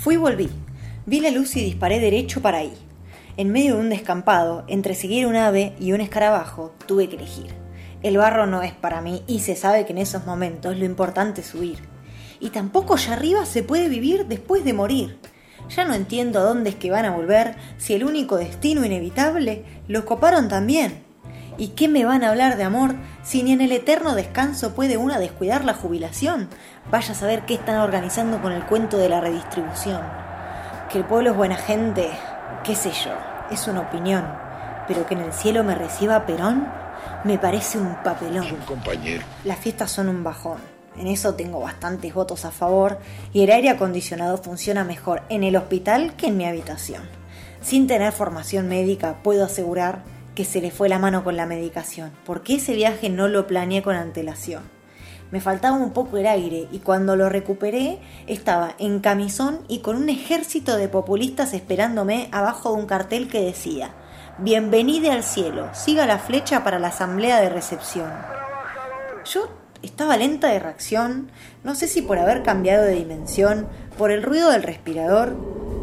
Fui y volví. Vi la luz y disparé derecho para ahí. En medio de un descampado, entre seguir un ave y un escarabajo, tuve que elegir. El barro no es para mí y se sabe que en esos momentos lo importante es huir. Y tampoco allá arriba se puede vivir después de morir. Ya no entiendo a dónde es que van a volver si el único destino inevitable lo coparon también. ¿Y qué me van a hablar de amor si ni en el eterno descanso puede una descuidar la jubilación? Vaya a saber qué están organizando con el cuento de la redistribución. Que el pueblo es buena gente, qué sé yo, es una opinión. Pero que en el cielo me reciba Perón, me parece un papelón. compañero. Las fiestas son un bajón. En eso tengo bastantes votos a favor y el aire acondicionado funciona mejor en el hospital que en mi habitación. Sin tener formación médica puedo asegurar que se le fue la mano con la medicación, porque ese viaje no lo planeé con antelación. Me faltaba un poco el aire y cuando lo recuperé estaba en camisón y con un ejército de populistas esperándome abajo de un cartel que decía Bienvenide al cielo, siga la flecha para la asamblea de recepción. Yo estaba lenta de reacción, no sé si por haber cambiado de dimensión, por el ruido del respirador.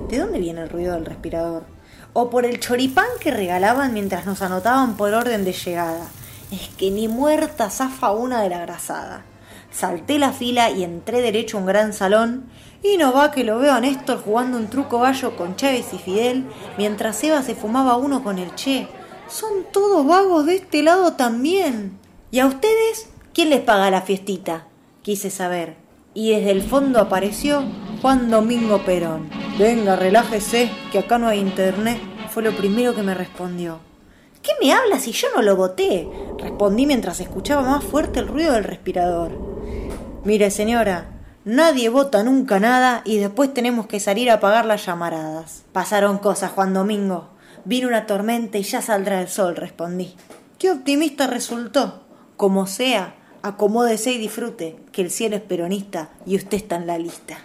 ¿De dónde viene el ruido del respirador? O por el choripán que regalaban mientras nos anotaban por orden de llegada. Es que ni muerta zafa una de la grasada. Salté la fila y entré derecho a un gran salón. Y no va que lo veo a Néstor jugando un truco gallo con Chávez y Fidel, mientras Eva se fumaba uno con el Che. Son todos vagos de este lado también. ¿Y a ustedes? ¿Quién les paga la fiestita? Quise saber. Y desde el fondo apareció Juan Domingo Perón. Venga, relájese, que acá no hay internet. Fue lo primero que me respondió. ¿Qué me hablas si yo no lo voté? Respondí mientras escuchaba más fuerte el ruido del respirador. Mire, señora, nadie vota nunca nada y después tenemos que salir a pagar las llamaradas. Pasaron cosas, Juan Domingo. Vino una tormenta y ya saldrá el sol, respondí. Qué optimista resultó. Como sea, Acomódese y disfrute, que el cielo es peronista y usted está en la lista.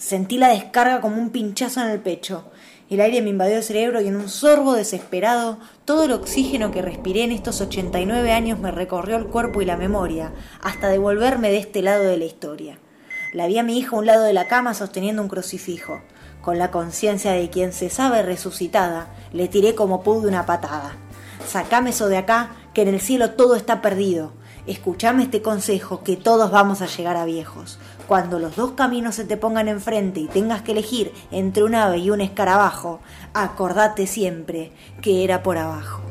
Sentí la descarga como un pinchazo en el pecho. El aire me invadió el cerebro y en un sorbo desesperado, todo el oxígeno que respiré en estos 89 años me recorrió el cuerpo y la memoria, hasta devolverme de este lado de la historia. La vi a mi hija a un lado de la cama sosteniendo un crucifijo. Con la conciencia de quien se sabe resucitada, le tiré como pude una patada. Sacame eso de acá, que en el cielo todo está perdido. Escuchame este consejo que todos vamos a llegar a viejos. Cuando los dos caminos se te pongan enfrente y tengas que elegir entre un ave y un escarabajo, acordate siempre que era por abajo.